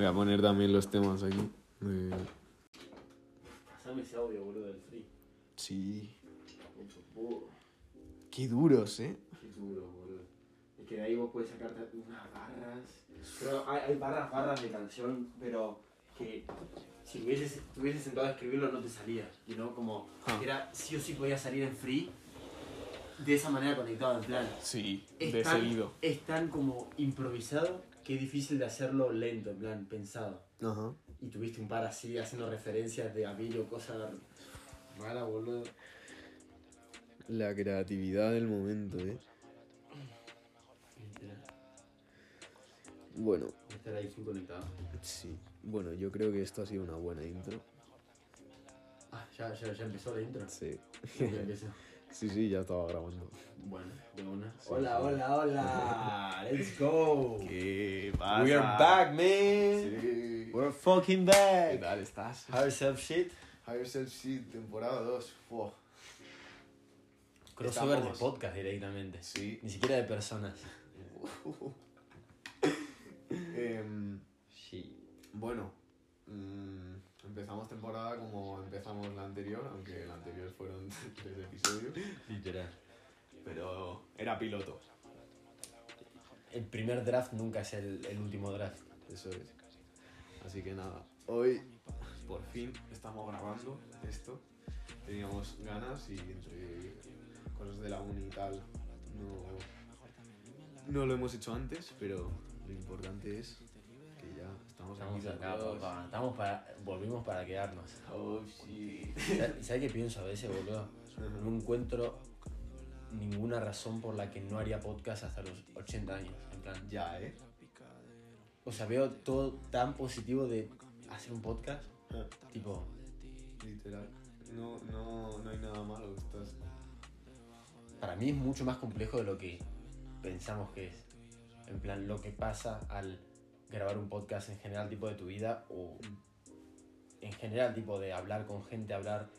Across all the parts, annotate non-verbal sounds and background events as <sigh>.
Voy a poner también los temas aquí. Eh, Pasame ese audio, boludo, del free. sí. Qué duros, ¿eh? Qué duro, boludo. Es que de ahí vos puedes sacarte unas barras. Pero hay, hay barras, barras de canción, pero que si hubieses, te hubieses sentado a escribirlo no te salía. You know? Como Ah. era sí o sí podía salir en free de esa manera conectado en plan. Sí, Es de tan, seguido. es tan como improvisado es difícil de hacerlo lento, en plan pensado. Ajá. Y tuviste un par así haciendo referencias de Avilio, cosas raras, boludo. La creatividad del momento, ¿eh? Literal. Bueno, Estar ahí full conectado. sí. Bueno, yo creo que esto ha sido una buena intro. Ah, ya, ya, ya empezó la intro. Sí. Ya empezó. <laughs> Sí, sí, ya estaba grabando. Bueno, de una. Sí, hola, sí. hola, hola. Let's go. ¿Qué We are back, man. Sí. We're fucking ¿Qué back. tal estás? How yourself shit. Higher Self Seed, temporada 2. Wow. Crossover Estamos- de podcast directamente. Sí. Ni siquiera de personas. <laughs> Em, Sí. bueno, mm, empezamos temporada como empezamos la anterior, aunque la anterior fueron <laughs> tres episodios, Literal. pero era piloto. El primer draft nunca es el, el último draft. Eso es. Así que nada, hoy por fin estamos grabando esto. Teníamos ganas y entre cosas de la uni y tal no, no lo hemos hecho antes, pero lo importante es estamos, Estamos aquí acá, papá. Estamos para, volvimos para quedarnos. Oh, sí. ¿Sabes sabes qué pienso a veces, boludo? No encuentro ninguna razón por la que no haría podcast hasta los 80 años. En plan, Ya, ¿eh? o sea, veo todo tan positivo de hacer un podcast. Tipo, Literal. No, no, no hay nada malo. Estás... para mí es mucho más complejo de lo que pensamos que es. En plan, lo que pasa al grabar un podcast en general, tipo de tu vida, o en general, tipo de hablar con gente, hablar.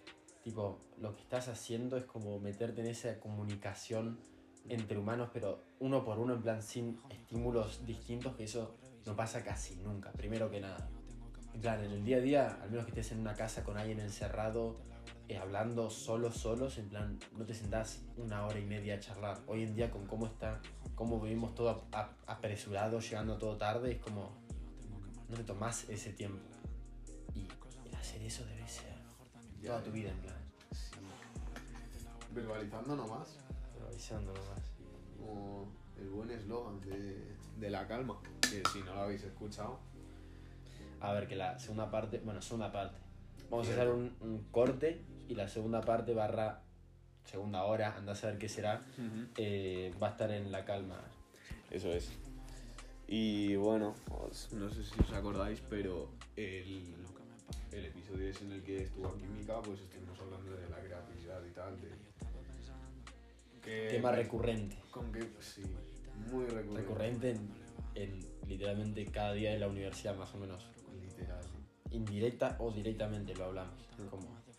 Tipo, lo que estás haciendo es como meterte en esa comunicación entre humanos, pero uno por uno, en plan, sin estímulos distintos, que eso no pasa casi nunca, primero que nada. En plan, en el día a día, al menos que estés en una casa con alguien encerrado, eh, hablando solos, solos, en plan, no te sentás una hora y media a charlar. Hoy en día, con cómo está, cómo vivimos todo ap- ap- apresurado, llegando todo tarde, es como, no te tomás ese tiempo. Y el hacer eso debe ser toda tu vida, en plan, Sí. Verbalizando nomás. revisando nomás. Como el buen eslogan de, de la calma. Que si no lo habéis escuchado. A ver, que la segunda parte, bueno, segunda parte. Vamos a hacer un, un corte y la segunda parte barra segunda hora, anda a saber qué será, eh, va a estar en la calma. Eso es. Y bueno, os- no sé si os acordáis, pero el, el episodio es en el que estuvo aquí Mika, pues estuvimos hablando de la creatividad y tal. De, que, Tema recurrente. Con que, sí, muy recurrente. Recurrente en, en literalmente cada día de la universidad, más o menos. Literal. Indirecta o directamente lo hablamos. Como, Sí.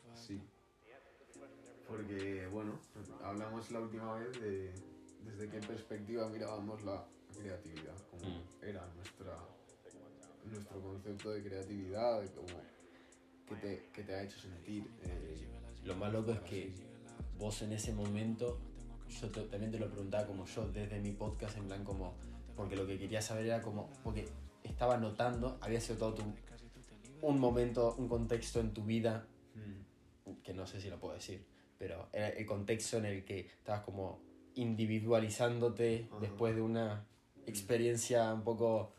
Porque, bueno, hablamos la última vez de desde qué perspectiva mirábamos la creatividad, cómo Mm. era nuestra, nuestro concepto de creatividad, de cómo, qué, te, qué te ha hecho sentir. eh, lo más loco es que vos en ese momento, yo te- también te lo preguntaba como yo desde mi podcast, en plan como, porque lo que quería saber era como, porque estaba notando, había sido todo tu, un momento, un contexto en tu vida, que no sé si lo puedo decir, pero era el contexto en el que estabas como individualizándote Ajá. después de una experiencia un poco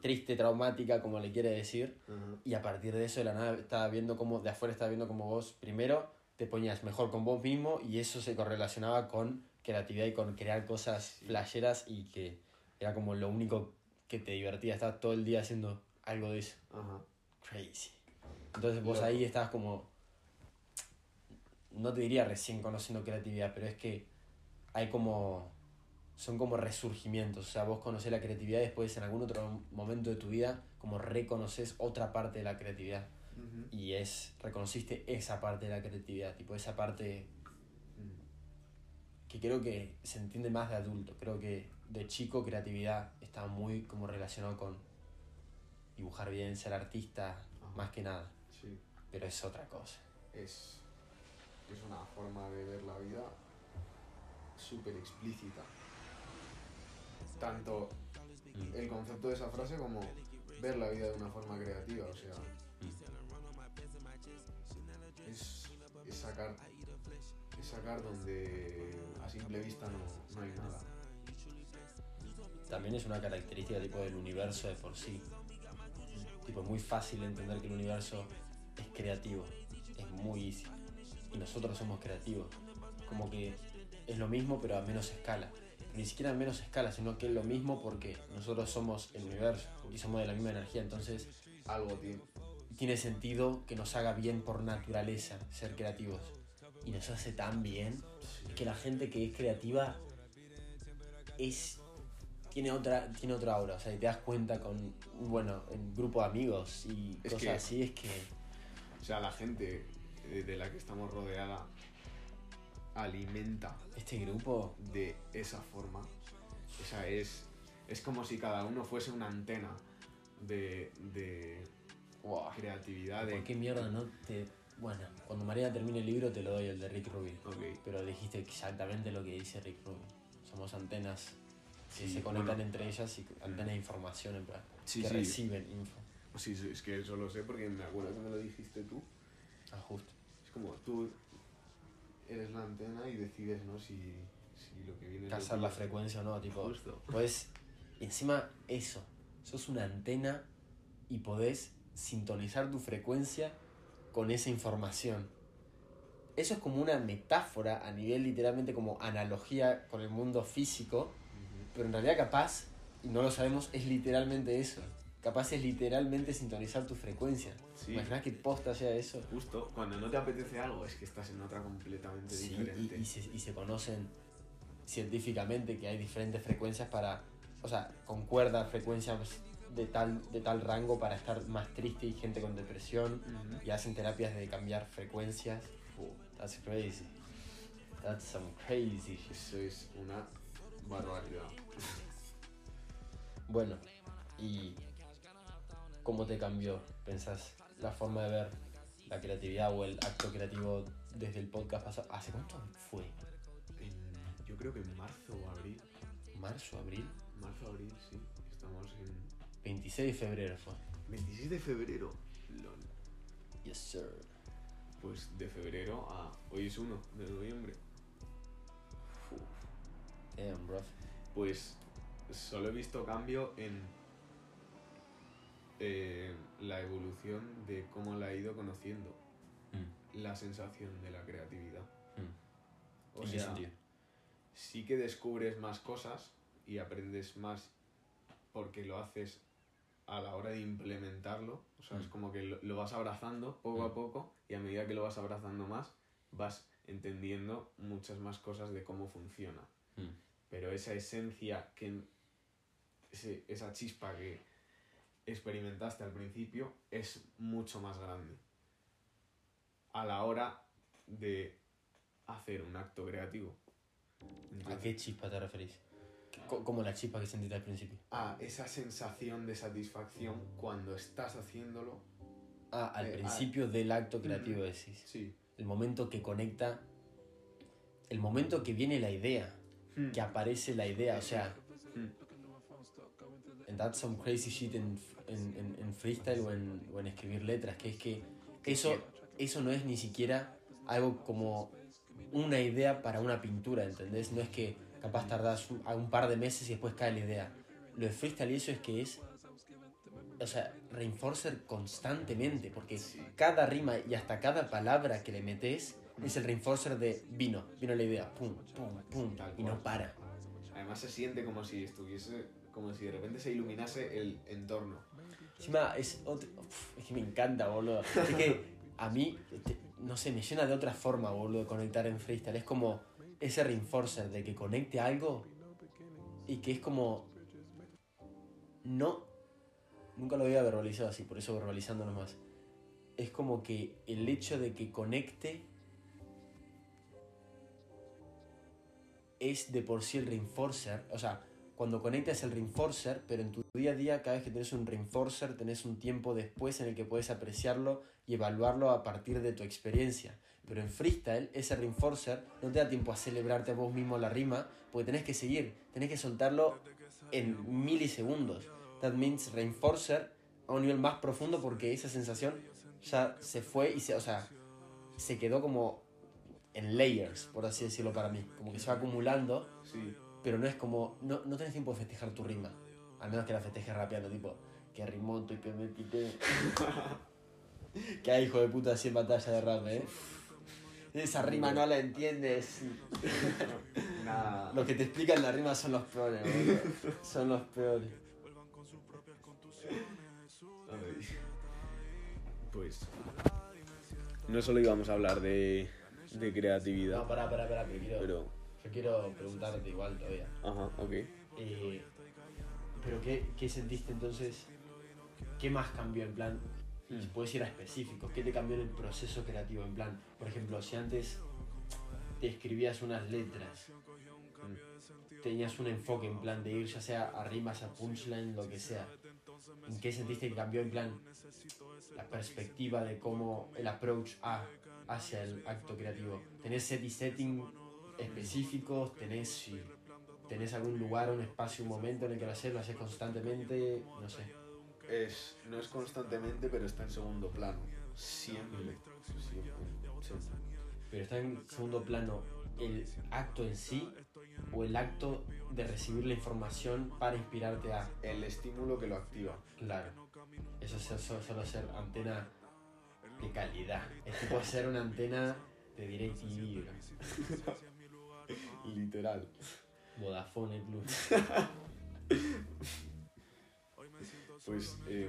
triste, traumática, como le quiere decir. Y a partir de eso, de la nada, estaba viendo como, de afuera estaba viendo como vos, primero, te ponías mejor con vos mismo y eso se correlacionaba con creatividad y con crear cosas flasheras y que era como lo único que te divertía, estar todo el día haciendo algo de eso. Crazy. Entonces vos Loco. ahí estabas como, no te diría recién conociendo creatividad, pero es que hay como, son como resurgimientos, o sea, vos conocés la creatividad y después en algún otro momento de tu vida, como reconoces otra parte de la creatividad y es, reconociste esa parte de la creatividad, tipo esa parte Mm. que creo que se entiende más de adulto, creo que de chico creatividad está muy como relacionado con dibujar bien, ser artista, Ajá. más que nada. Sí. Pero es otra cosa. Es, es una forma de ver la vida súper explícita. Tanto el concepto de esa frase como ver la vida de una forma creativa, o sea, es, sacar es sacar donde a simple vista no, no hay nada. También es una característica tipo del universo de por sí. Tipo, muy fácil entender que el universo es creativo. Es muy easy. Y nosotros somos creativos. Como que es lo mismo pero a menos escala. Ni siquiera a menos escala, sino que es lo mismo porque nosotros somos el universo y somos de la misma energía. Entonces Algo tiene. tiene sentido que nos haga bien por naturaleza ser creativos. Y nos hace tan bien que la gente que es creativa es tiene otra tiene otra aura o sea y te das cuenta con bueno en grupo de amigos y Es cosas que- así es que O sea, la gente de, la que estamos rodeada alimenta este grupo de esa forma. O sea, es, es como si cada uno fuese una antena de, de wow, creatividad. De, ¿por qué mierda no te bueno cuando María termine el libro te lo doy el de Rick Rubin pero dijiste exactamente lo que dice Rick Rubin somos antenas que Sí, se conectan bueno. entre ellas y antenas de información en plan Sí, que sí. reciben info Sí, sí, es que eso lo sé porque me acuerdo que me lo dijiste tú. ah justo como tú eres la antena y decides, ¿no? Si, si lo que viene... cazar la frecuencia o no tipo Justo. Pues, encima eso, sos una antena y podés sintonizar tu frecuencia con esa información. Eso es como una metáfora a nivel literalmente como analogía con el mundo físico, pero en realidad capaz, y no lo sabemos, es literalmente eso. Capaz es literalmente sintonizar tu frecuencia. Sí. ¿Imaginas que posta sea eso? Justo, cuando no te apetece algo es que estás en otra completamente Sí, diferente. y, y se, y se conocen científicamente que hay diferentes frecuencias para, o sea, concuerda frecuencias de tal, de tal rango para estar más triste y gente con depresión y hacen terapias de cambiar frecuencias. That's crazy. That's some crazy. Eso es una barbaridad. Bueno, ¿y cómo te cambió, pensás, la forma de ver la creatividad o el acto creativo desde el podcast pasado? ¿Hace cuánto fue? En- yo creo que en marzo o abril. ¿Marzo, abril? Marzo, abril, sí. Estamos en 26 de febrero fue. 26 de febrero. Lol. Yes, sir. Pues de febrero a hoy es 1 de noviembre. Damn, bro. Pues solo he visto cambio en eh, la evolución de cómo la he ido conociendo. La sensación de la creatividad. O ¿En qué sea, sí que descubres más cosas y aprendes más porque lo haces a la hora de implementarlo. O sea, es Mm. como que lo, lo vas abrazando poco a Mm. poco y a medida que lo vas abrazando más, vas entendiendo muchas más cosas de cómo funciona. Mm. Pero esa esencia, que ese- esa chispa que experimentaste al principio es mucho más grande. A la hora de hacer un acto creativo. ¿A Entonces, qué chispa te referís? Co- Como la chispa que sentiste al principio. a esa sensación de satisfacción cuando estás haciéndolo. Ah, al Eh, principio del acto creativo Mm. decís. Sí. El momento que conecta. El momento que viene la idea. Que aparece la idea. O sea, en That's Some Crazy Shit en, en, freestyle o en, o en escribir letras. Que es que eso, eso no es ni siquiera algo como una idea para una pintura, ¿entendés? No es que capaz tardás un, a un par de meses y después cae la idea. Lo de freestyle y eso es que es. O sea, reinforcer constantemente, porque cada rima y hasta cada palabra que le metes es el reinforcer de vino, vino la idea, pum, pum, pum, y no para. Además se siente como si estuviese, como si de repente se iluminase el entorno. Encima es otro. uf, es que me encanta, boludo. Es que a mí, este, no sé, me llena de otra forma, boludo, conectar en freestyle. Es como ese reinforcer de que conecte algo y que es como. No. Nunca lo había verbalizado así, por eso verbalizando nomás. Es como que el hecho de que conecte es de por sí el reinforcer. O sea, cuando conectas el reinforcer, pero en tu día a día, cada vez que tenés un reinforcer, tenés un tiempo después en el que puedes apreciarlo y evaluarlo a partir de tu experiencia. Pero en freestyle, ese reinforcer no te da tiempo a celebrarte a vos mismo la rima, porque tenés que seguir, tenés que soltarlo en milisegundos. That means reinforcer a un nivel más profundo porque esa sensación ya se fue y se, o sea, se quedó como en layers, por así decirlo para mí. Como que se va acumulando, Sí. Pero no es como, no, no tenés tiempo de festejar tu rima. Al menos que la festejes rapeando, tipo, que rimoto y que me quité. que hay hijo de puta así en batalla de rap, eh. Esa rima no la entiendes. <laughs> Nada. Los que te explican la rima son los peores, boludo. Son los peores. Ay. Pues. No solo íbamos a hablar de, de creatividad, No, pará, pará, pará, pero quiero, pero. Yo quiero preguntarte igual todavía. Ajá, ok. Eh, pero qué, ¿qué sentiste entonces? ¿Qué más cambió en plan? Mm. Si puedes ir a específicos, ¿qué te cambió en el proceso creativo? En plan, por ejemplo, si antes te escribías unas letras, tenías un enfoque en plan de ir ya sea a rimas, a punchline, lo que sea. ¿En qué sentiste que cambió en plan la perspectiva de cómo el approach a hacia el acto creativo? ¿Tenés set y setting específicos? ¿Tenés, ¿Tenés algún lugar, un espacio, un momento en el que lo haces? ¿Lo haces constantemente? No sé. Es, no es constantemente, pero está en segundo plano. Siempre. Siempre. siempre. Pero está en segundo plano el acto en sí o el acto de recibir la información para inspirarte a. El estímulo que lo activa. Claro. Eso es eso, solo ser antena de calidad. Es tipo ser una antena de DirecTV. <laughs> <laughs> Literal. Vodafone Plus. <laughs> Pues. eh,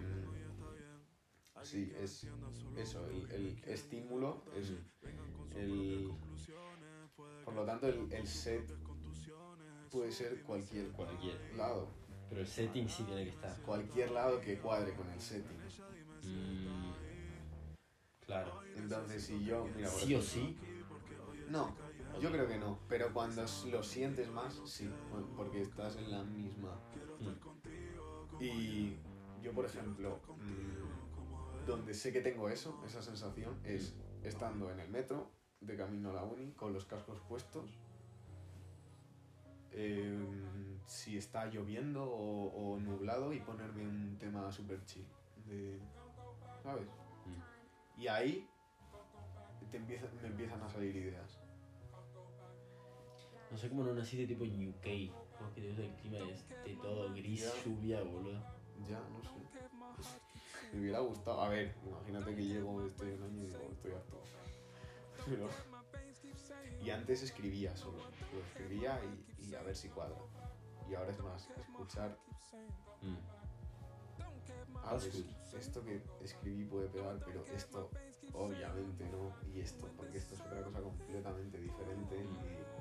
sí, es eso. El, el estímulo es. El, por lo tanto, el, el set puede ser cualquier, Cualquier. lado. Pero el setting sí tiene que estar. Cualquier lado que cuadre con el setting. Mm, claro. Entonces, si yo. Mira, Sí o sí. No, yo creo que no. Pero cuando lo sientes más, sí. Porque estás en la misma. Mm, Y yo, por ejemplo, mm, donde sé que tengo eso, esa sensación, es estando en el metro, de camino a la uni, con los cascos puestos. em, si está lloviendo o, o nublado y ponerme un tema super chill. De, ¿Sabes? mm. Y ahí te empieza- me empiezan a salir ideas. No sé cómo no naciste tipo en UK. Porque te gusta el clima este todo gris, Ya. lluvia, boludo. Ya, no sé. Me hubiera gustado. A ver, imagínate que llego, estoy un año y digo, estoy harto. Pero... Y antes escribía solo. Lo escribía y, y a ver si cuadra. Y ahora es más, escuchar. Mm. Ah, pues esto que escribí puede pegar, pero esto obviamente no. Y esto, porque esto es otra cosa completamente diferente. Y...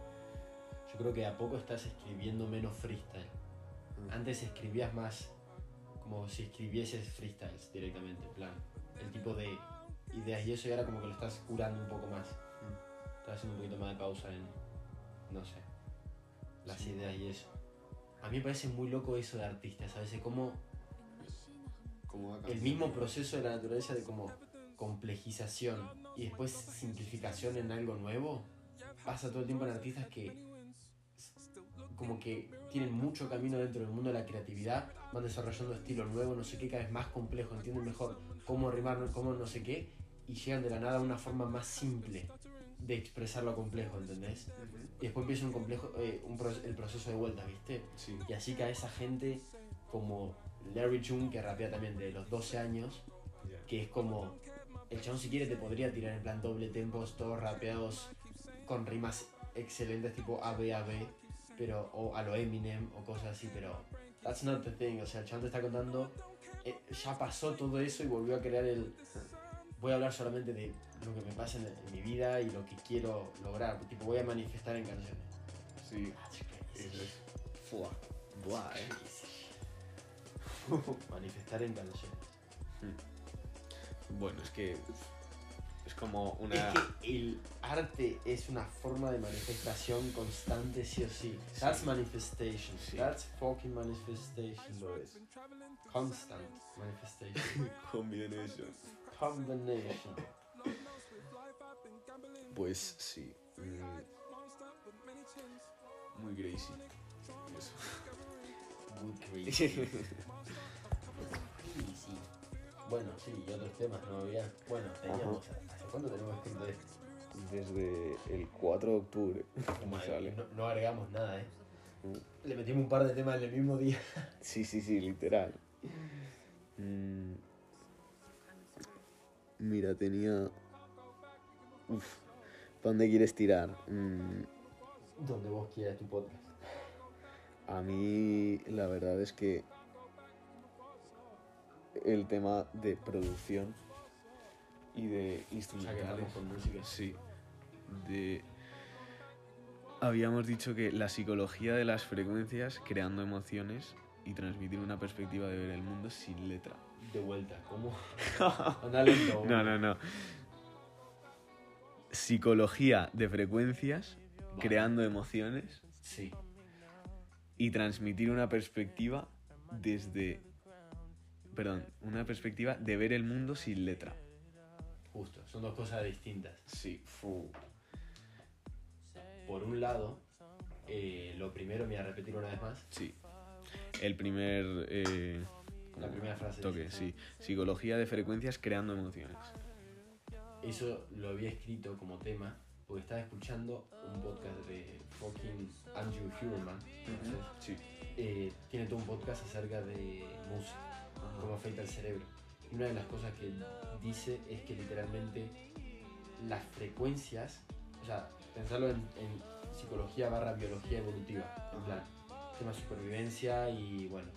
Yo creo que a poco estás escribiendo menos freestyle. Mm. Antes escribías más como si escribieses freestyles directamente, en plan. El tipo de ideas y eso y ahora como que lo estás curando un poco más. Estás haciendo un poquito más de pausa en, no sé, las Sí. ideas y eso. A mí me parece muy loco eso de artistas, a veces como Como el mismo proceso de la naturaleza de como complejización y después simplificación en algo nuevo pasa todo el tiempo en artistas que como que tienen mucho camino dentro del mundo de la creatividad, van desarrollando estilo nuevo, no sé qué, cada vez más complejo, entienden mejor cómo rimar, cómo no sé qué, y llegan de la nada a una forma más simple de expresar lo complejo, ¿entendés? Y después empieza un complejo, eh, un pro- el proceso de vuelta, ¿viste? Sí. Y así cae esa gente como Larry June, que rapea también de los 12 años, que es como el chabón si quiere te podría tirar en plan doble tempos, todos rapeados con rimas excelentes tipo ABAB, pero o a lo Eminem o cosas así, pero that's not the thing, o sea, el te está contando eh, ya pasó todo eso y volvió a crear el voy a hablar solamente de lo que me pasa en, en mi vida y lo que quiero lograr, tipo voy a manifestar en canciones. Sí. Fua. Buah, eh. <laughs> Manifestar en canciones. Bueno, es que como una... Es que el arte es una forma de manifestación constante, sí o sí. That's manifestation. Sí. That's fucking manifestation. Lo es. Constant manifestation. <laughs> Combination. Combination. Pues sí. mm, Muy crazy. Eso. Muy crazy. Crazy. <laughs> Bueno, sí, y otros temas no había. Bueno, teníamos. ¿Hace cuánto tenemos escrito esto? Desde el 4 de octubre. No, no agregamos nada, ¿eh? Mm. Le metimos un par de temas en el mismo día. <laughs> Sí, sí, sí, literal. Mm. Mira, tenía... Uf. ¿Para dónde quieres tirar? Mm, Donde vos quieras tu podcast. A mí la verdad es que el tema de producción y de O sea, instrumentales... con música. Sí. De... Habíamos dicho que la psicología de las frecuencias creando emociones y transmitir una perspectiva de ver el mundo sin letra. De vuelta, ¿cómo? <laughs> Lento. No, no, no. Psicología de frecuencias Vale. creando emociones Sí. y transmitir una perspectiva desde... Perdón, una perspectiva de ver el mundo sin letra. Justo, son dos cosas distintas. Sí, fu. Por un lado, eh, lo primero, me voy a repetir una vez más, Sí. El primer... eh, la primera frase. Toque, sí. Psicología de frecuencias creando emociones. Eso lo había escrito como tema porque estaba escuchando un podcast de fucking Andrew Huberman. Sí. Eh, tiene todo un podcast acerca de música, cómo afecta el cerebro. Y una de las cosas que dice es que literalmente las frecuencias, o sea, pensarlo en, en psicología barra biología evolutiva, en plan, tema supervivencia y bueno,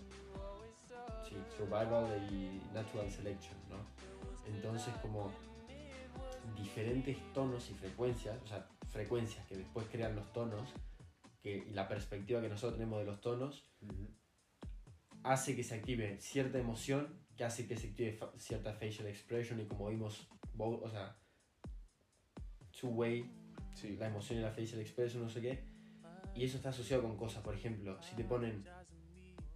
sí, survival y natural selection, ¿no? Entonces como diferentes tonos y frecuencias, o sea, frecuencias que después crean los tonos, que, y la perspectiva que nosotros tenemos de los tonos, hace que se active cierta emoción, que se fa- cierta facial expression y como vimos, o sea, two-way, Sí. la emoción y la facial expression, no sé qué, y eso está asociado con cosas, por ejemplo, si te ponen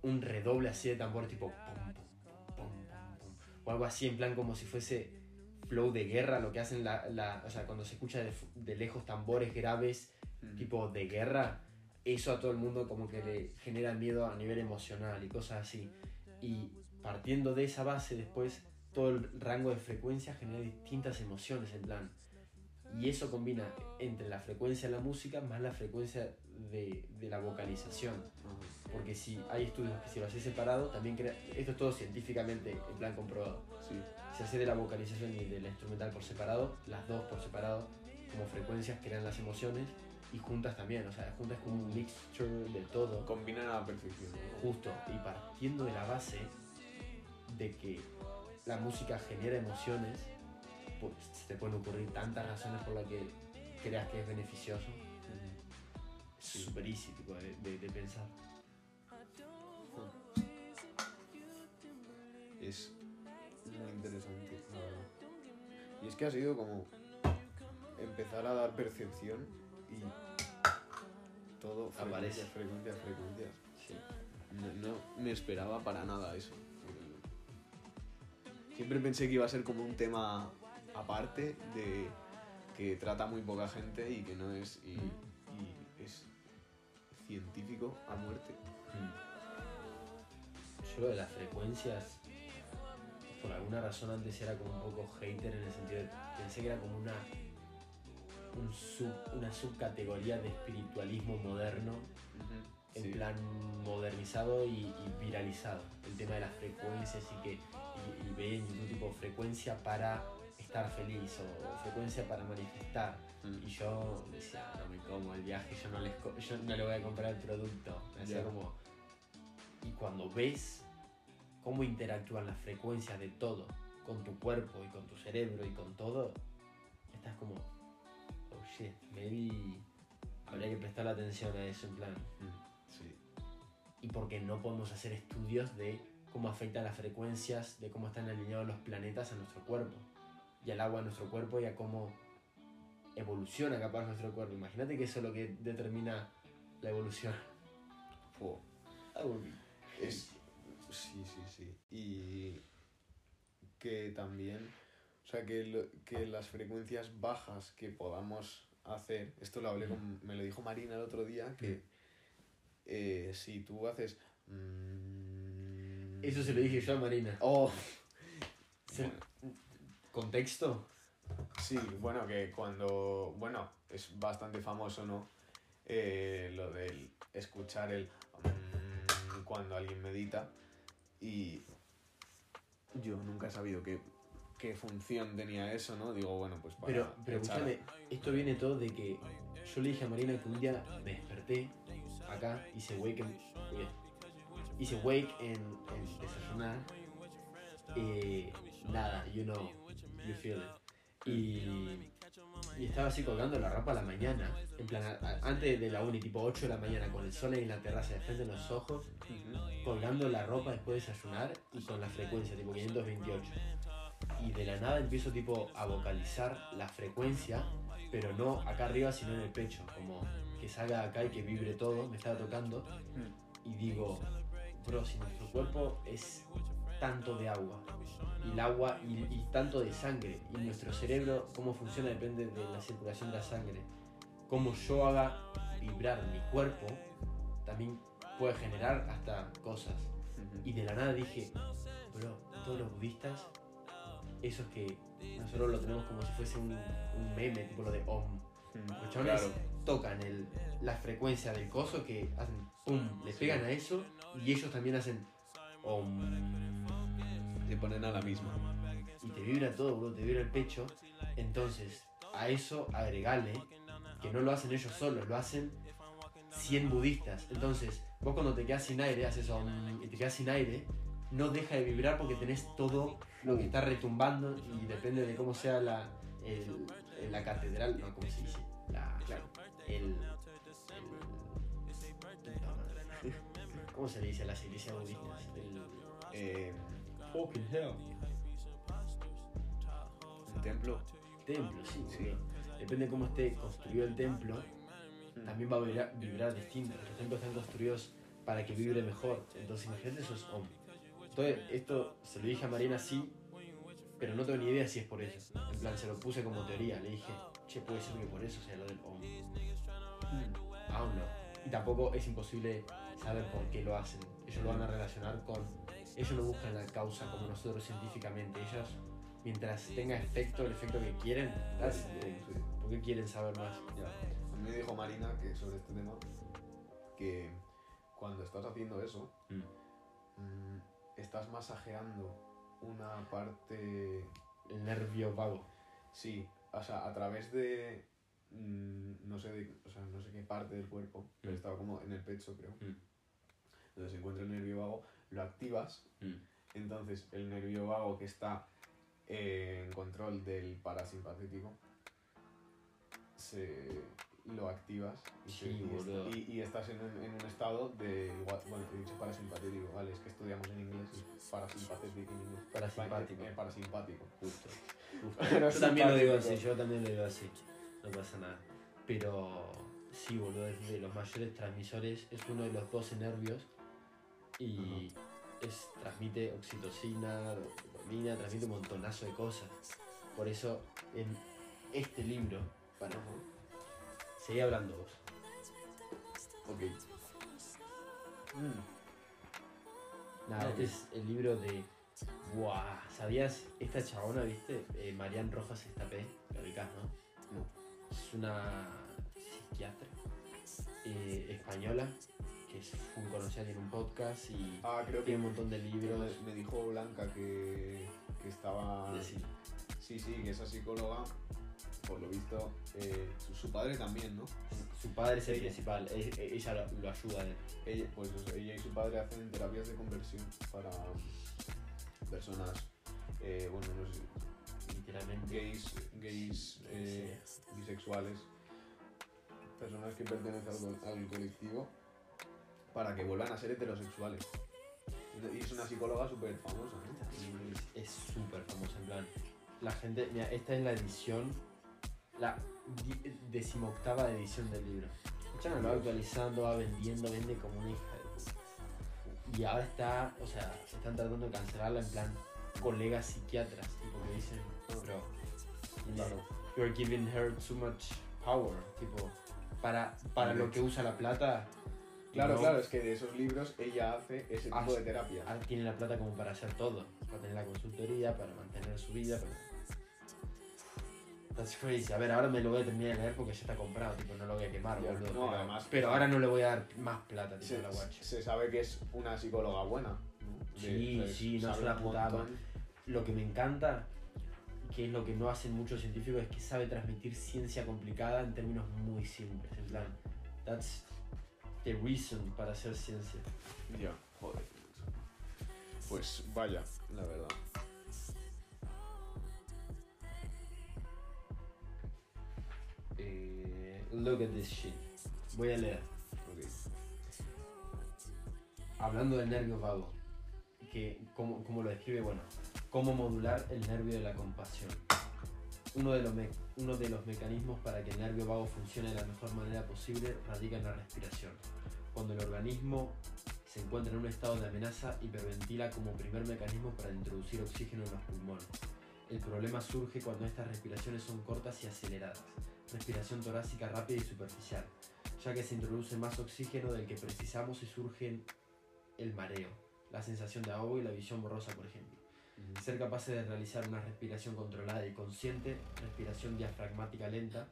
un redoble así de tambor tipo pum, pum, pum, pum, pum, pum, o algo así en plan como si fuese flow de guerra, lo que hacen la, la- o sea, cuando se escucha de, de lejos tambores graves tipo de guerra, eso a todo el mundo como que le genera miedo a nivel emocional y cosas así. Y partiendo de esa base después, todo el rango de frecuencias genera distintas emociones en plan. Y eso combina entre la frecuencia de la música más la frecuencia de, de la vocalización. Porque si hay estudios que si lo haces separado, también crea... Esto es todo científicamente en plan comprobado. Sí. Si hace de la vocalización y de la instrumental por separado, las dos por separado, como frecuencias crean las emociones y juntas también, o sea, juntas como un mixture de todo, Combinan a la perfección. justo, y partiendo de la base de que la música genera emociones, pues te pueden ocurrir tantas razones por las que creas que es beneficioso. Es súper easy tipo, de, de- de pensar. Es muy interesante, la verdad. Y es que ha sido como empezar a dar percepción y todo Aparece. frecuencias, frecuencias, frecuencias. Sí. No, no me esperaba para nada eso. Siempre pensé que iba a ser como un tema aparte de que trata muy poca gente y que no es y, y es científico a muerte. Yo lo de las frecuencias, por alguna razón antes era como un poco hater en el sentido de pensé que era como una un sub- una subcategoría de espiritualismo moderno, en Sí. plan modernizado y, y viralizado. El tema de las frecuencias y que y, y ve en YouTube tipo frecuencia para estar feliz o frecuencia para manifestar. Mm. Y yo decía, no me como el viaje, yo no, les yo no le voy a comprar el producto. Me Ya. como... Y cuando ves cómo interactúan las frecuencias de todo con tu cuerpo y con tu cerebro y con todo, estás como, oh shit, maybe habría que prestar atención a eso en plan. Mm. Y porque no podemos hacer estudios de cómo afectan las frecuencias, de cómo están alineados los planetas a nuestro cuerpo. y al agua en nuestro cuerpo y a cómo evoluciona capaz nuestro cuerpo. Imagínate que eso es lo que determina la evolución. Algo Es, sí, sí, sí. Y que también, o sea, que, lo- que las frecuencias bajas que podamos hacer, esto lo hablé con, me lo dijo Marina el otro día, que eh, si tú haces... mm, Eso se lo dije yo a Marina. Oh, Se- ¿Contexto? sí, bueno, que cuando, bueno, es bastante famoso, ¿no? Eh, lo del escuchar el... mm, cuando alguien medita y yo nunca he sabido qué, qué función tenía eso, ¿no? Digo, bueno, pues para Pero, pero escúchame, esto viene todo de que yo le dije a Marina que un día me desperté acá, hice wake en, hice wake en, en desayunar, eh, nada, you know, you feel it. Y, y estaba así colgando la ropa a la mañana, en plan, a- antes de la uni, tipo 8 de la mañana, con el sol ahí en la terraza de frente en los ojos, colgando la ropa después de desayunar y con la frecuencia, tipo 528. Y de la nada empiezo tipo a vocalizar la frecuencia, pero no acá arriba, sino en el pecho, como que salga acá y que vibre todo, me estaba tocando. Y digo, bro, si nuestro cuerpo es tanto de agua, y el agua y, y tanto de sangre, y nuestro cerebro, cómo funciona depende de la circulación de la sangre, como yo haga vibrar mi cuerpo, también puede generar hasta cosas. Y de la nada dije, bro, todos los budistas, esos que nosotros lo tenemos como si fuese un, un meme, tipo lo de Om. Los chabones Claro. Tocan el, la frecuencia del coso que hacen pum, le pegan a eso y ellos también hacen Om. Te ponen a la misma. Y te vibra todo, bro, te vibra el pecho. Entonces, a eso agregale que no lo hacen ellos solos, lo hacen 100 budistas. Entonces, vos cuando te quedas sin aire, haces Om y te quedas sin aire, no deja de vibrar porque tenés todo lo que está retumbando y depende de cómo sea la, el- la catedral, no, ¿cómo se dice? La, Claro. El, el-. ¿Cómo se le dice a las iglesias budistas? El, Eh, fucking hell. un templo. Templo, sí, Sí. Depende de cómo esté construido el templo, también va a vibrar, vibrar distinto. Los templos están construidos para que vibre mejor. Entonces, imagínate eso es Om. Entonces, esto se lo dije a Marina sí, pero no tengo ni idea si es por eso. En plan, se lo puse como teoría. Le dije, che, puede ser que por eso sea lo del Aún no. Y tampoco es imposible saber por qué lo hacen. Ellos lo van a relacionar con. Ellos no buscan la causa como nosotros científicamente. Ellos, mientras tenga efecto, el efecto que quieren, that's the- Sí. ¿por qué quieren saber más? A mí me dijo Marina que sobre este tema que cuando estás haciendo eso, mm, estás masajeando una parte, El nervio vago. sí, o sea, a través de, mm, no sé, de- o sea, no sé qué parte del cuerpo, pero Mm. estaba como en el pecho, creo, Mm. donde se encuentra el nervio vago, lo activas, entonces el nervio vago que está eh, en control del parasimpatético, se lo activas y, Sí, te- y, y- estás en un, en un estado de bueno, he dicho parasimpatético, vale, es que estudiamos en inglés parasimpatético en inglés. Parasimpático. Eh, parasimpático. Justo. <laughs> Pero yo también lo digo así, yo también lo digo así. No pasa nada. Pero sí, boludo, es de los mayores transmisores, es uno de los 12 nervios y es, transmite oxitocina, dopamina, transmite un montonazo de cosas. Por eso en este libro, para seguir hablando vos. Ok. Nada, este es el libro de. Buah, ¿sabías? Esta chabona, ¿viste? Eh, Marian Rojas Estapé, la ubicás, ¿no? No. Es una psiquiatra eh, española que es full conocida, tiene un podcast y Ah, creo que tiene un montón de libros. me, dijo Blanca que, que estaba... cine. Sí, sí, que esa psicóloga, por lo visto, eh, su, su padre también, ¿no? Su padre es el Ella. principal, e- e- ella lo, lo ayuda él. Ella, pues ella y su padre hacen terapias de conversión para personas, eh, bueno, no sé, Gays, gays eh, bisexuales, personas que pertenecen al, al colectivo, para que vuelvan a ser heterosexuales. Y es una psicóloga súper famosa, ¿no? Es súper famosa, en plan. la gente, mira, esta es la edición, la decimoctava edición del libro. No lo va actualizando, va vendiendo, vende como una hija de. Y ahora está, o sea, están tratando de cancelarla en plan colegas psiquiatras, tipo que dicen, bro, Claro. you're giving her too much power, tipo, para, para lo que usa la plata. Claro, no, claro, es que de esos libros ella hace ese tipo Ah, de terapia. ahora tiene la plata como para hacer todo, para tener la consultoría, para mantener su vida, para... That's crazy. A ver, ahora me lo voy a terminar de leer porque ya está comprado, tipo, no lo voy a quemar, boludo. no, pero, además- pero ahora no le voy a dar más plata, tipo, Se, a la guacha. se sabe que es una psicóloga buena. ¿no? Sí, sí, no es una un putada. Lo que me encanta, que es lo que no hacen muchos científicos, es que sabe transmitir ciencia complicada en términos muy simples. En plan, that's the reason para hacer ciencia. Ya, joder. Pues vaya, la verdad. Eh, look at this shit. Voy a leer. Ok. Hablando del nervio vago, que como, como lo describe, bueno, cómo modular el nervio de la compasión. Uno de, los uno de los mecanismos para que el nervio vago funcione de la mejor manera posible radica en la respiración. Cuando el organismo se encuentra en un estado de amenaza, hiperventila como primer mecanismo para introducir oxígeno en los pulmones. El problema surge cuando estas respiraciones son cortas y aceleradas. Respiración torácica rápida y superficial, ya que se introduce más oxígeno del que precisamos y surge el mareo, la sensación de ahogo y la visión borrosa, por ejemplo. Ser capaces de realizar una respiración controlada y consciente, respiración diafragmática lenta,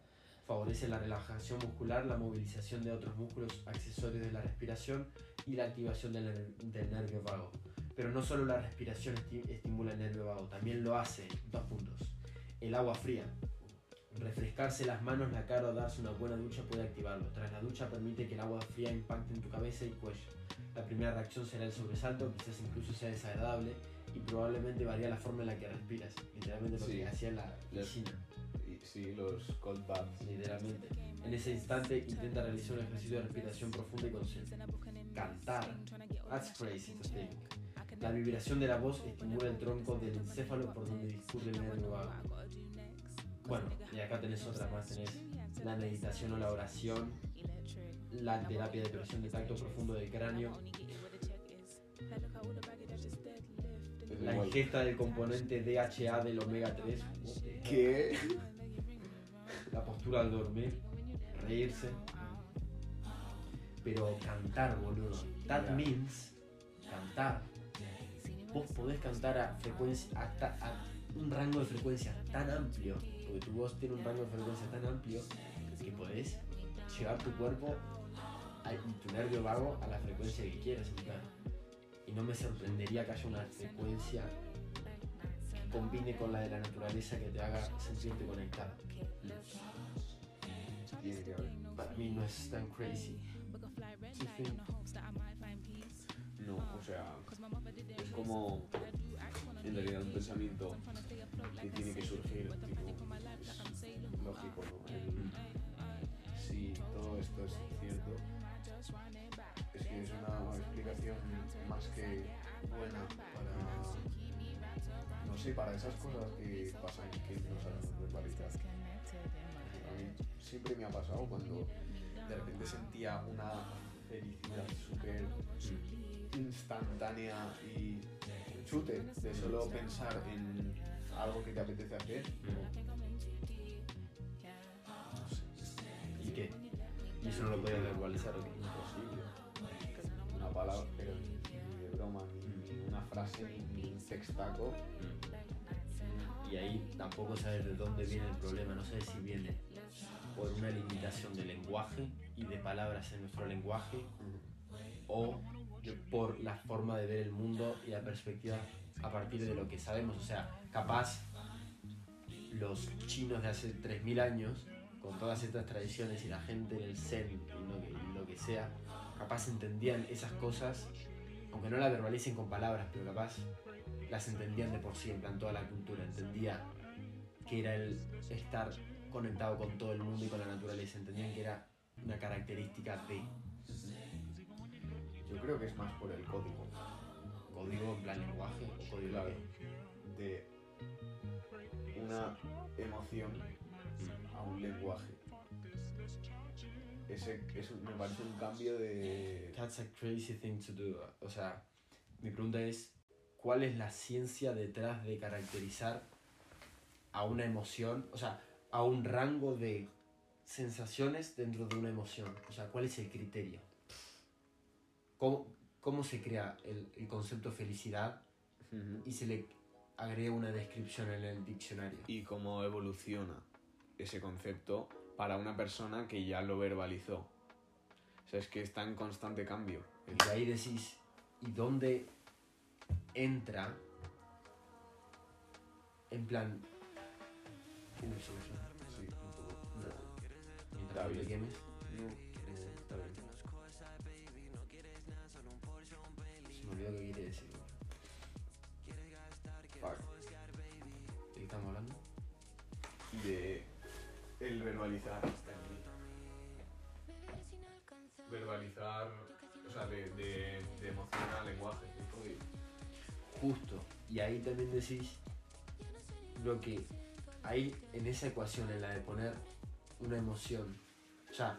favorece la relajación muscular, la movilización de otros músculos accesorios de la respiración y la activación del, ner- del nervio vago. Pero no solo la respiración esti- estimula el nervio vago, también lo hace, dos puntos, el agua fría. Refrescarse las manos, la cara o darse una buena ducha puede activarlo. Tras la ducha permite que el agua fría impacte en tu cabeza y cuello. La primera reacción será el sobresalto, quizás incluso sea desagradable y probablemente varía la forma en la que respiras. Literalmente lo Sí. que hacía en la piscina. Sí, los cold baths. Literalmente. En ese instante intenta realizar un ejercicio de respiración profunda y consciente. Cantar. That's crazy to think. La vibración de la voz estimula el tronco del encéfalo por donde discurre el nervio vago. Bueno, y acá tenés otras más, tenés la meditación o la oración, la terapia de presión de tacto profundo del cráneo, la igual. ingesta del componente DHA del omega 3, ¿Qué? la postura al dormir, reírse. Pero cantar, boludo. That Ya. means cantar. Vos podés cantar a frecuencia, hasta a un rango de frecuencias tan amplio, porque tu voz tiene un rango de frecuencia tan amplio que podés llevar tu cuerpo y tu nervio vago a la frecuencia que quieras. en plan. Y no me sorprendería que haya una frecuencia que combine con la de la naturaleza que te haga sentirte conectado. Para mí no es tan crazy. No, o sea, es como en realidad un pensamiento que tiene que surgir, tipo, es lógico, ¿no? El- si todo esto es cierto, es que es una explicación más que buena para, no sé, para esas cosas que pasan que no sabemos verbalizar. A mí siempre me ha pasado cuando de repente sentía una felicidad súper instantánea y chute de solo pensar en algo que te apetece hacer. No sé, ¿Y qué? ¿Y eso no lo podías verbalizar imposible. Palabra, pero ni de broma, ni, ni una frase, ni, un textaco. Y ahí tampoco sabes de dónde viene el problema. No sabes si viene por una limitación de lenguaje y de palabras en nuestro lenguaje o por la forma de ver el mundo y la perspectiva a partir de lo que sabemos. O sea, capaz los chinos de hace 3.000 años, con todas estas tradiciones y la gente en el Zen y lo que, y lo que sea, capaz entendían esas cosas, aunque no las verbalicen con palabras, pero capaz las entendían de por sí, en plan toda la cultura, entendía que era el estar conectado con todo el mundo y con la naturaleza, entendían que era una característica de Yo creo que es más por el código. código en plan lenguaje o código Claro. de- de una emoción a un lenguaje. Ese, eso me parece un cambio de... That's a crazy thing to do. O sea, mi pregunta es, ¿cuál es la ciencia detrás de caracterizar a una emoción, o sea, a un rango de sensaciones dentro de una emoción? O sea, ¿cuál es el criterio? ¿Cómo, cómo se crea el, el concepto felicidad y se le agrega una descripción en el diccionario? Y cómo evoluciona ese concepto para una persona que ya lo verbalizó. O sea, es que está en constante cambio. Y ahí decís, ¿y dónde entra? En plan. Se me suena. Sí, un poco. No. Mientras no te quemes. No, eh, está bien. Se me olvidó qué el verbalizar. Verbalizar, o sea, de, de, de emoción lenguaje. Justo. Y ahí también decís lo que hay en esa ecuación, en la de poner una emoción. O sea,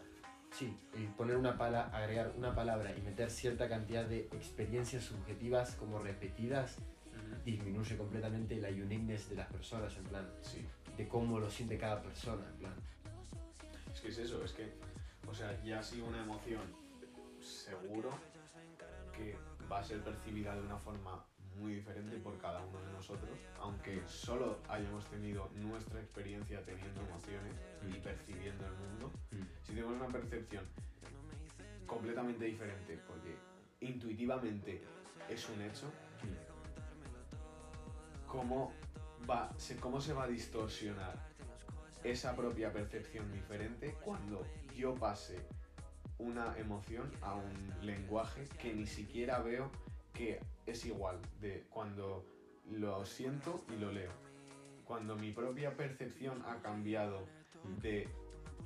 sí, el poner una pala, agregar una palabra y meter cierta cantidad de experiencias subjetivas como repetidas, disminuye completamente la uniqueness de las personas, en plan, Sí, de cómo lo siente cada persona, en plan. es que es eso, es que, o sea, ya si una emoción seguro que va a ser percibida de una forma muy diferente por cada uno de nosotros, aunque solo hayamos tenido nuestra experiencia teniendo emociones y Mm. percibiendo el mundo, si tenemos una percepción completamente diferente, porque intuitivamente es un hecho, ¿cómo, va, se, cómo se va a distorsionar esa propia percepción diferente cuando yo pase una emoción a un lenguaje que ni siquiera veo que es igual de cuando lo siento y lo leo? Cuando mi propia percepción ha cambiado de,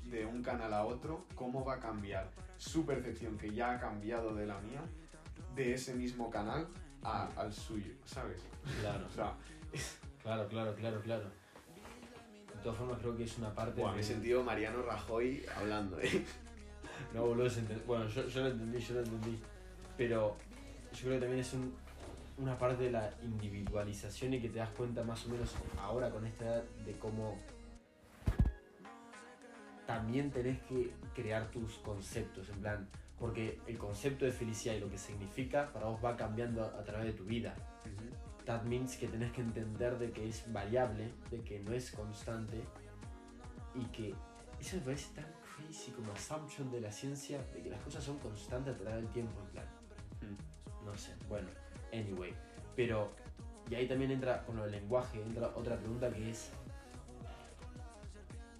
de un canal a otro, ¿cómo va a cambiar su percepción que ya ha cambiado de la mía de ese mismo canal a- al suyo? ¿Sabes? Claro, <laughs> O sea, claro, claro, claro, claro. De todas formas creo que es una parte buah, de- me he sentido Mariano Rajoy hablando, ¿eh? No, boludo, bueno, yo, yo lo entendí, yo lo entendí. Pero yo creo que también es un- una parte de la individualización y que te das cuenta más o menos ahora con esta edad de cómo también tenés que crear tus conceptos, en plan, porque el concepto de felicidad y lo que significa para vos va cambiando a, a través de tu vida. That means que tenés que entender de que es variable, de que no es constante y que eso me parece tan crazy como assumption de la ciencia de que las cosas son constantes a través del tiempo, en plan. No sé, bueno, anyway. Pero, y ahí también entra con lo del lenguaje, entra otra pregunta que es,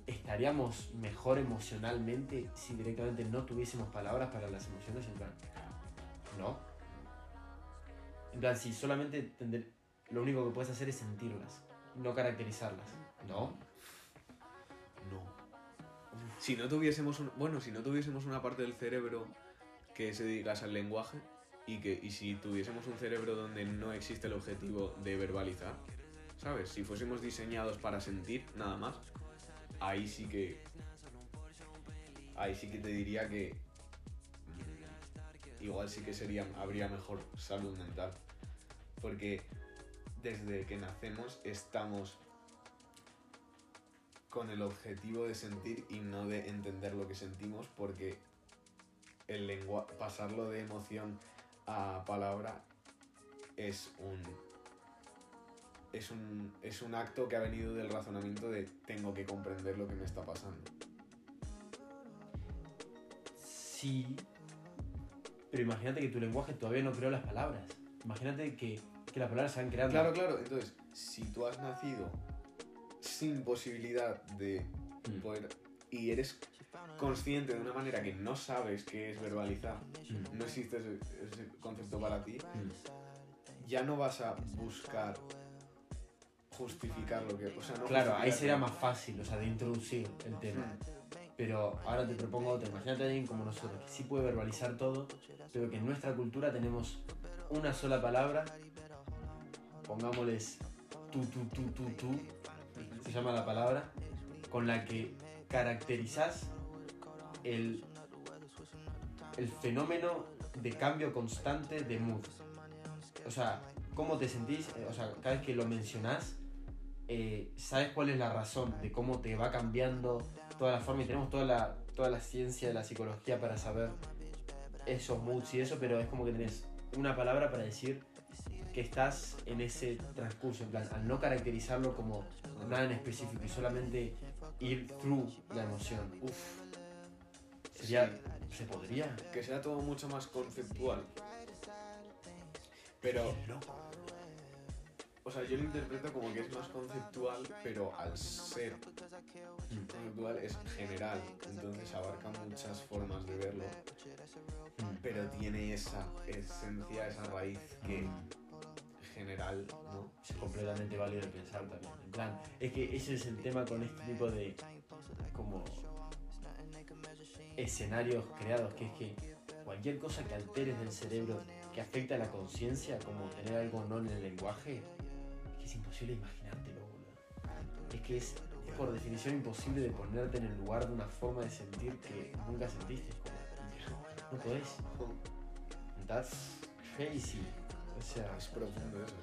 ¿estaríamos mejor emocionalmente si directamente no tuviésemos palabras para las emociones? En plan, ¿no? En plan, si solamente tender- lo único que puedes hacer es sentirlas, no caracterizarlas, ¿no? No. Si no tuviésemos un, bueno, si no tuviésemos una parte del cerebro que se dedicase al lenguaje y que y si tuviésemos un cerebro donde no existe el objetivo de verbalizar, ¿sabes? Si fuésemos diseñados para sentir nada más, ahí sí que ahí sí que te diría que mm, igual sí que sería habría mejor salud mental, porque desde que nacemos estamos con el objetivo de sentir y no de entender lo que sentimos porque el lengua pasarlo de emoción a palabra es un es un es un acto que ha venido del razonamiento de tengo que comprender lo que me está pasando. Sí, pero imagínate que tu lenguaje todavía no creó las palabras. Imagínate que, que las palabras se van creando. Claro, claro, entonces, si tú has nacido sin posibilidad de Mm, poder y eres consciente de una manera que no sabes qué es verbalizar, mm, no existe ese, ese concepto para ti, mm. ya no vas a buscar justificar lo que. O sea, no Claro, ahí sería más fácil, o sea, de introducir el tema. Pero ahora te propongo otra. Imagínate a alguien como nosotros, que sí puede verbalizar todo, pero que en nuestra cultura tenemos una sola palabra. Pongámosles tú, tú, tú, tú, tú. se llama la palabra, con la que caracterizás el, el fenómeno de cambio constante de mood. O sea, cómo te sentís, eh, o sea, cada vez que lo mencionás, eh, sabes cuál es la razón de cómo te va cambiando toda la forma y tenemos toda la, toda la ciencia de la psicología para saber esos moods y eso, pero es como que tenés una palabra para decir que estás en ese transcurso, en plan, al no caracterizarlo como nada en específico y solamente ir through la emoción. Uf, sería, ¿se podría? Que sea todo mucho más conceptual. Pero, loco. o sea, yo lo interpreto como que es más conceptual, pero al ser Mm, conceptual es general. Entonces abarca muchas formas de verlo, mm. pero tiene esa esencia, esa raíz que Mm. General, ¿no? es completamente válido pensar también. En plan, es que ese es el tema con este tipo de como escenarios creados, que es que cualquier cosa que alteres del cerebro que afecta a la conciencia, como tener algo no en el lenguaje, es que es imposible imaginártelo, boludo. Es que es, es por definición imposible de ponerte en el lugar de una forma de sentir que nunca sentiste. Como, no podés. <laughs> That's crazy. O sea, Es profundo eso.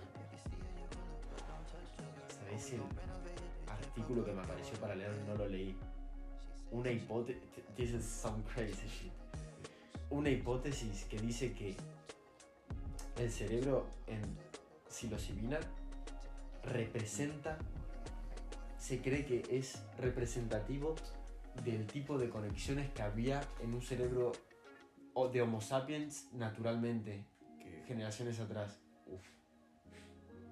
¿Sabes el artículo que me apareció para leer? No lo leí. Una hipótesis. This is some crazy shit. Una hipótesis que dice que el cerebro en psilocibina representa. Se cree que es representativo del tipo de conexiones que había en un cerebro de Homo sapiens naturalmente, generaciones atrás uf,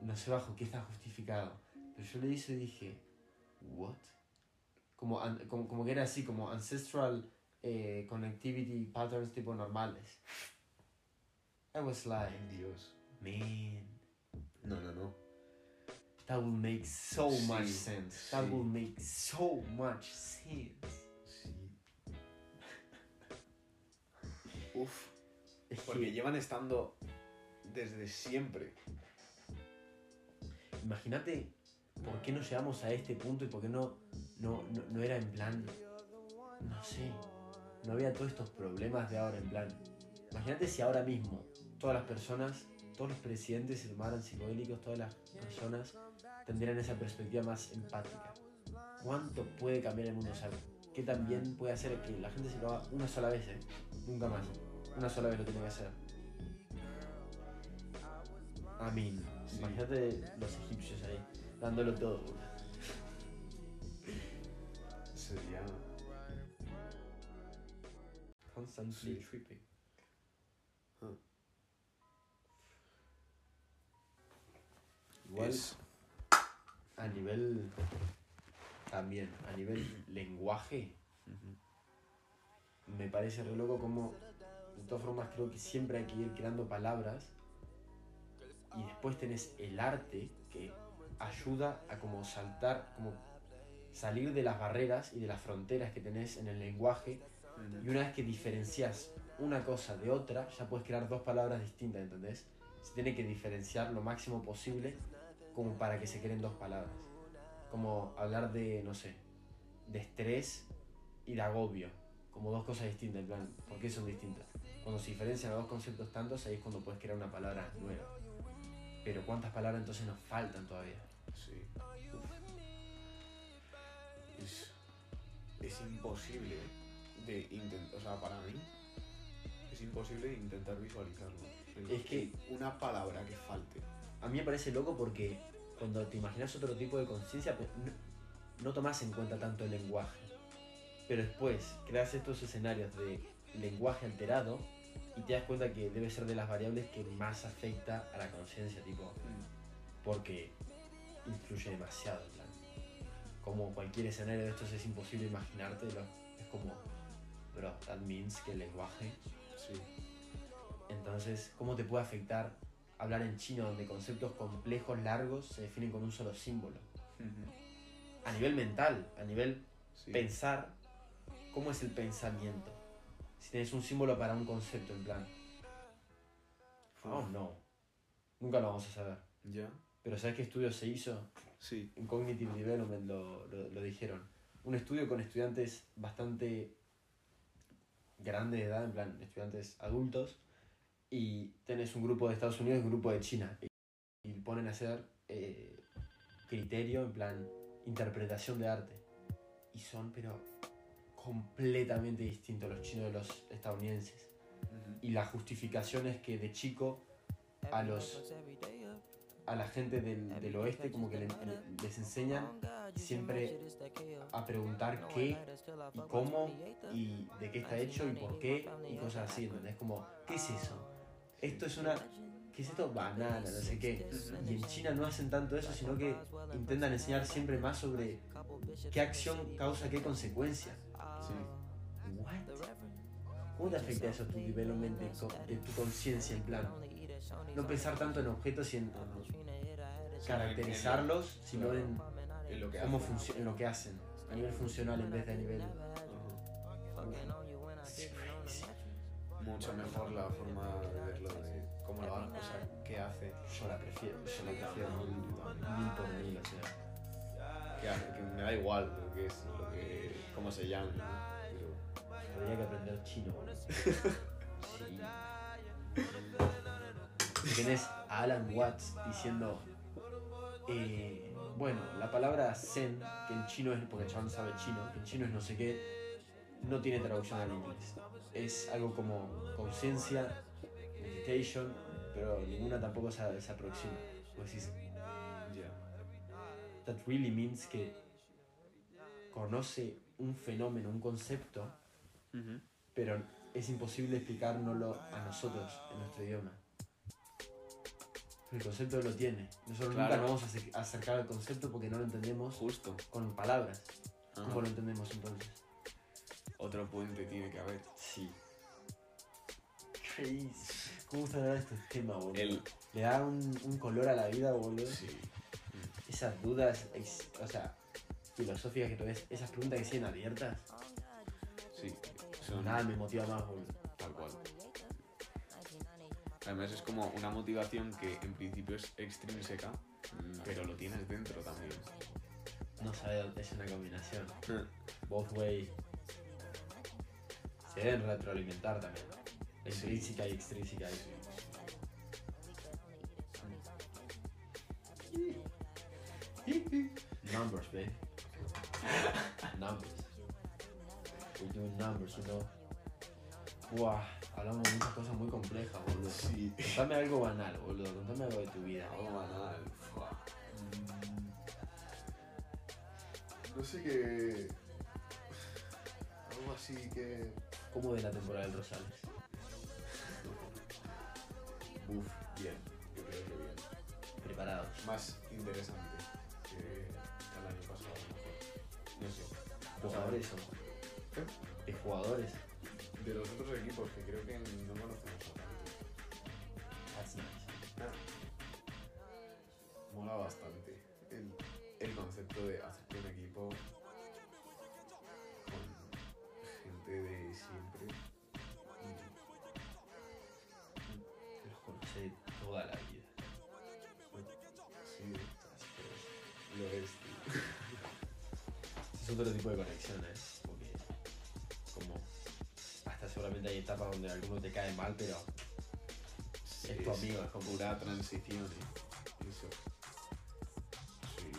no sé bajo qué está justificado. Pero yo le hice y dije, ¿what? Como, como, como que era así, como ancestral eh, connectivity patterns tipo normales. I was like, Dios. man, No, no, no. that will make so Sí, much sense. That sí. will make so much sense. Sí. <laughs> Uf, porque que, llevan estando desde siempre. imagínate por qué no llegamos a este punto y por qué no, no, no, no era en plan, no sé, no había todos estos problemas de ahora en plan. Imagínate si ahora mismo todas las personas, todos los presidentes se tomaran psicodélicos, todas las personas tendrían esa perspectiva más empática. ¿Cuánto puede cambiar el mundo? O sea, ¿qué también puede hacer que la gente se lo haga una sola vez? eh? Nunca más. Una sola vez lo tiene que hacer. Sí. imagínate los egipcios ahí, dándolo todo. Sería. Constantly Sí. tripping. Ah. Igual Es- a nivel también, a nivel lenguaje, me parece re loco como de todas formas creo que siempre hay que ir creando palabras y después tenés el arte que ayuda a como saltar, como salir de las barreras y de las fronteras que tenés en el lenguaje y una vez que diferencias una cosa de otra, ya puedes crear dos palabras distintas, ¿entendés? Se tiene que diferenciar lo máximo posible como para que se creen dos palabras. Como hablar de, no sé, de estrés y de agobio, como dos cosas distintas, en plan, ¿por qué son distintas? Cuando se diferencian los dos conceptos tantos, ahí es cuando puedes crear una palabra nueva. Pero ¿cuántas palabras entonces nos faltan todavía? Sí. Es, es imposible de intentar. O sea, para mí. Es imposible intentar visualizarlo. El- Es que- Una palabra que falte. A mí me parece loco porque cuando te imaginas otro tipo de conciencia, pues, no, no tomas en cuenta tanto el lenguaje. Pero después creas estos escenarios de lenguaje alterado y te das cuenta que debe ser de las variables que más afecta a la conciencia, tipo, porque influye demasiado, en plan. Como cualquier escenario de estos es imposible imaginártelo. Es como, bro, that means que el lenguaje Sí. entonces, ¿cómo te puede afectar hablar en chino donde conceptos complejos, largos, se definen con un solo símbolo? A nivel mental, a nivel Sí. pensar, ¿cómo es el pensamiento? Si tienes un símbolo para un concepto, en plan, oh no, nunca lo vamos a saber. Ya. Pero ¿sabes qué estudio se hizo? Sí. en Cognitive Development lo, lo, lo dijeron. Un estudio con estudiantes bastante grandes de edad, en plan, estudiantes adultos, y tenés un grupo de Estados Unidos y un grupo de China. Y, y ponen a hacer eh, criterio, en plan, interpretación de arte. Y son, pero, completamente distintos los chinos de los estadounidenses. Y la justificación es que de chico a los a la gente del, del oeste como que le- les enseñan siempre a preguntar qué y cómo y de qué está hecho y por qué y cosas así, ¿entendés? Como, ¿qué es eso? Esto es una... ¿Qué es esto? Banana, no sé qué. Y en China no hacen tanto eso, sino que intentan enseñar siempre más sobre qué acción causa qué consecuencia. Sí. What? ¿Cómo te afecta eso tu development de, co- de tu conciencia en plan? No pensar tanto en objetos y en caracterizarlos, sino en En lo que cómo en lo que hacen, a nivel funcional en vez de a nivel. Crazy. Mucho mejor la forma de verlo, de cómo lo hace, o sea, qué hace, Yo la prefiero, yo la prefiero mil, mil por mil, o sea. Que me da igual lo que es, lo que, cómo se llama, ¿no? Habría que aprender chino. <laughs> Sí. Tenés a Alan Watts diciendo. eh, bueno, la palabra zen, que en chino es. porque el chabón sabe chino, que en chino es no sé qué, no tiene traducción al inglés. Es algo como conciencia, meditation, pero ninguna tampoco se, se aproxima. Pues decís, pero. That really means que conoce un fenómeno, un concepto, pero es imposible explicárnoslo a nosotros en nuestro idioma. El concepto lo tiene. Nosotros nunca nos vamos a acer- acercar al concepto porque no lo entendemos Justo. con palabras. Ajá. ¿Cómo lo entendemos entonces? Otro puente tiene que haber. Sí. Crazy. ¿Cómo gusta hablar de estos temas, boludo? El, Le da un, un color a la vida, boludo. sí. Esas dudas, ex- o sea, filosóficas que tú ves, esas preguntas que siguen abiertas, Sí. Son nada me motiva más, tal cual. Además es como una motivación que en principio es extrínseca, pero lo tienes dentro también. No sabe dónde es una combinación. Both way. Se deben retroalimentar también. Intrínseca y extrínseca. Numbers, babe. Numbers. We're doing numbers, you know. Buah, hablamos de muchas cosas muy complejas, boludo. Sí. Contame algo banal, boludo. Contame algo de tu vida. Algo banal. fua. No sé qué. Algo así que. ¿Cómo de la temporada del Rosales? Uf, bien. Yo creo que bien. Preparados. Más interesante Jugadores. ¿De jugadores? De los otros equipos que creo que no conocemos a tanto. That's nice. Mola bastante el, el concepto de hacerte un equipo Es otro tipo de conexiones. Porque, como. Hasta seguramente hay etapas donde alguno te cae mal, pero. Sí, Es tu amigo, es como- pura transición. ¿eh? Eso. Sí.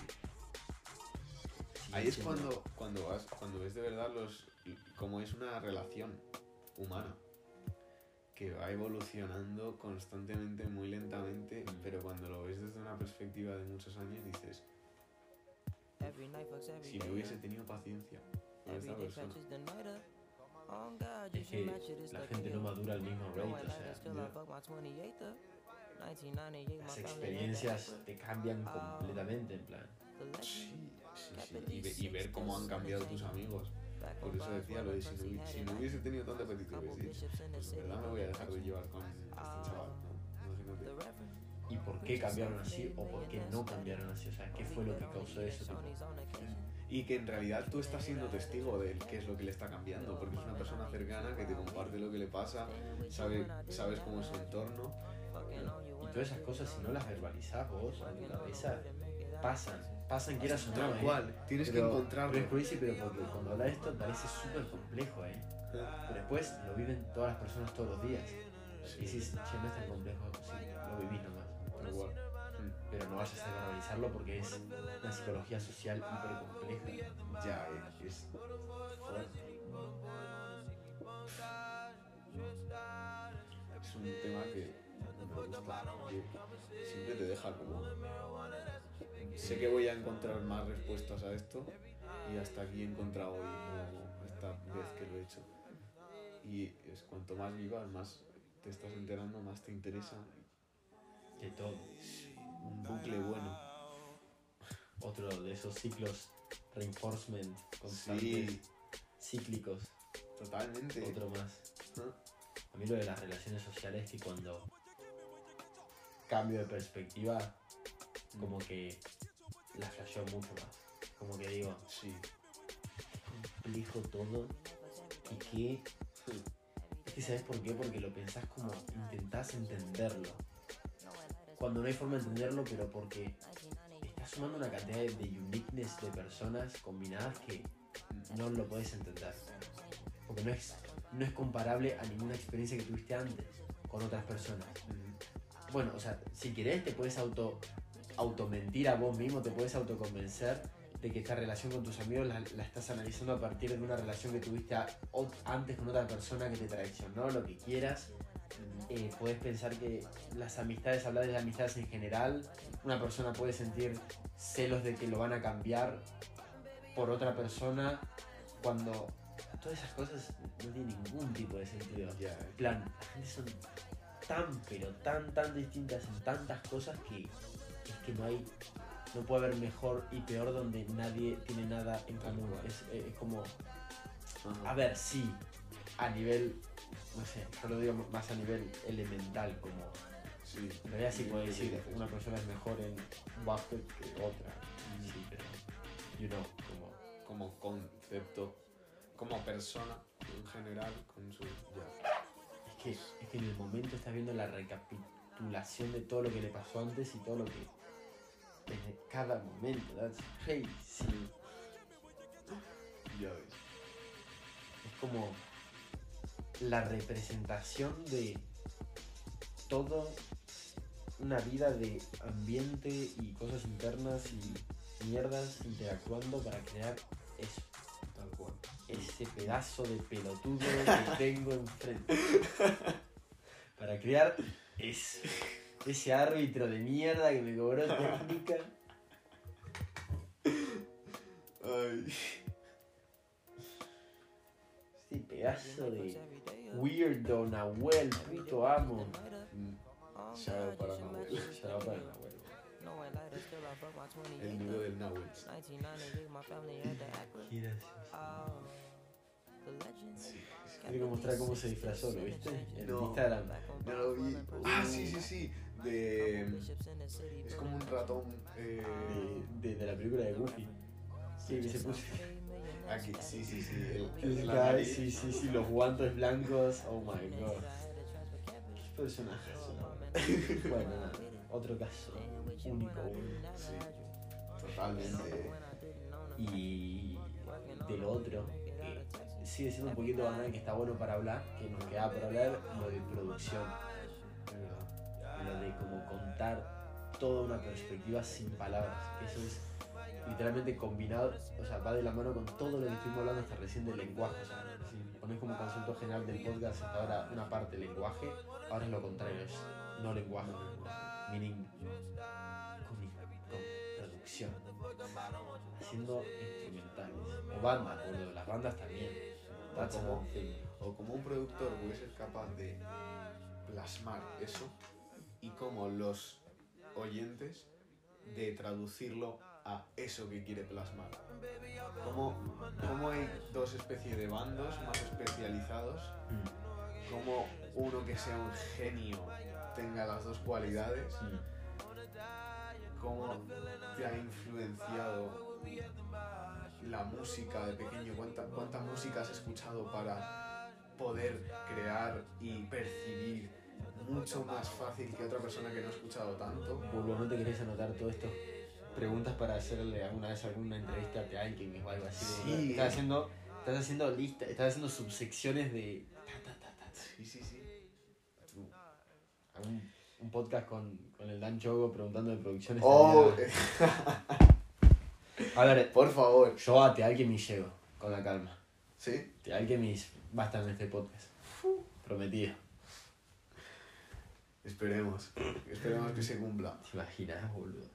Ahí es cuando, cuando vas, cuando ves de verdad los cómo es una relación humana que va evolucionando constantemente, muy lentamente, Mm. pero cuando lo ves desde una perspectiva de muchos años dices, si no hubiese tenido paciencia con esta persona, Es que la gente no madura al mismo rate, o sea, las experiencias te cambian completamente, en plan. sí, sí, sí, y, ve- y ver cómo han cambiado tus amigos. Por eso decía lo de si no, si no hubiese tenido tanta apetito, pues en verdad me voy a dejar de llevar con este chaval, ¿no? Imagínate. ¿Y por qué cambiaron así o por qué no cambiaron así? O sea, ¿qué fue lo que causó eso? Tipo, Y que en realidad tú estás siendo testigo de qué es lo que le está cambiando, porque es una persona cercana que te comparte lo que le pasa, sabe, sabes cómo es su entorno. Y todas esas cosas, si no las verbalizás vos en tu cabeza, pasan. pasan quieras o no, Tal tienes que Pero- encontrarlo. Pero es crazy, pero porque cuando habla de esto parece súper complejo, ¿eh? Pero después lo viven todas las personas todos los días. Y dices, che, no es tan complejo, sí, lo viví nomás. Pero no vayas a banalizarlo porque es una psicología social hiper compleja. Ya, es es un tema que me gusta, que siempre te deja como... Sé que voy a encontrar más respuestas a esto y hasta aquí he encontrado hoy esta vez que lo he hecho. Y es cuanto más vivas, más te estás enterando, más te interesa. De todo. Un bucle bueno. Otro de esos ciclos reinforcement constantes, Sí, cíclicos. totalmente. Otro más. A mí lo de las relaciones sociales que cuando cambio de perspectiva, como que la flasheo mucho más. Como que digo, Sí. complejo todo y que... Es que ¿sabes por qué? Porque lo pensás como intentás entenderlo. Cuando no hay forma de entenderlo, pero porque estás sumando una cantidad de, de uniqueness de personas combinadas que no lo puedes entender. Porque no es, no es comparable a ninguna experiencia que tuviste antes con otras personas. Bueno, o sea, si querés te puedes auto, automentir a vos mismo, te puedes autoconvencer de que esta relación con tus amigos la, la estás analizando a partir de una relación que tuviste a- o- antes con otra persona que te traicionó, lo que quieras. Eh, puedes pensar que las amistades, hablar de las amistades en general, una persona puede sentir celos de que lo van a cambiar por otra persona cuando todas esas cosas no tienen ningún tipo de sentido. En plan, la gente son tan, pero tan, tan distintas en tantas cosas que es que no hay, no puede haber mejor y peor donde nadie tiene nada en común. Es, es como, a ver, sí, a nivel, no sé, yo lo digo más a nivel elemental, como, Sí. en realidad sí puede decir, una persona es mejor en básquet que otra, Mm. sí, pero, you know, como, como concepto, como persona en general, con su... Es que, es que en el momento estás viendo la recapitulación de todo lo que le pasó antes y todo lo que. Desde cada momento, that's crazy. Ya ves. Es como la representación de todo una vida de ambiente y cosas internas y mierdas interactuando para crear eso. Tal cual. ese pedazo de pelotudo que <laughs> tengo enfrente. Para crear ese, ese árbitro de mierda que me cobró técnica. Ay. Ese pedazo de weirdo Nahuel, puto amo. Mm. Shout out para Nahuel. Va para el Nahuel. El nudo del Nahuel. Gracioso. Sí. Quiero mostrar cómo se disfrazó, ¿lo viste? En No. Instagram. No lo vi. Ah, sí, sí, sí. De... Es como un ratón. Eh... De, de- de la película de Goofy. Sí, que se puso. Aquí, sí, sí, sí. El, El el de la guy, nariz. sí, sí, sí, los guantes blancos. Oh my god. Qué personaje. <laughs> Bueno, otro caso único. Sí. Totalmente. Y del otro, que sigue siendo un poquito banal, que está bueno para hablar, que nos queda por hablar, lo de producción. Lo de como contar toda una perspectiva sin palabras. Eso es literalmente combinado, o sea, va de la mano con todo lo que estuvimos hablando hasta recién del lenguaje. O sea, si pones como concepto general del podcast hasta ahora una parte lenguaje, ahora es lo contrario, es no lenguaje, meaning con, con producción, haciendo instrumentales o bandas, boludo, las bandas también. Como-. O como un productor puede ser capaz de plasmar eso y como los oyentes de traducirlo a eso que quiere plasmar. Como, como hay dos especies de bandos más especializados, Mm, como uno que sea un genio tenga las dos cualidades, mm. cómo te ha influenciado la música de pequeño, cuánta, cuánta música has escuchado para poder crear y percibir mucho más fácil que otra persona que no ha escuchado tanto. Burbo, ¿no te querés anotar todo esto preguntas para hacerle alguna vez alguna entrevista a alguien o algo así. Sí. Estás haciendo, estás haciendo lista, estás haciendo subsecciones de ta, ta, ta, ta, Sí, sí, sí. un, un podcast con, con el Dan Chogo preguntando de producciones. Oh, de. <laughs> A ver, por favor. yo a Te Alchemy llego, con la calma. ¿Sí? Te Alchemy va a estar en este podcast. Prometido. Esperemos. Esperemos que se cumpla. ¿Te imaginas, boludo?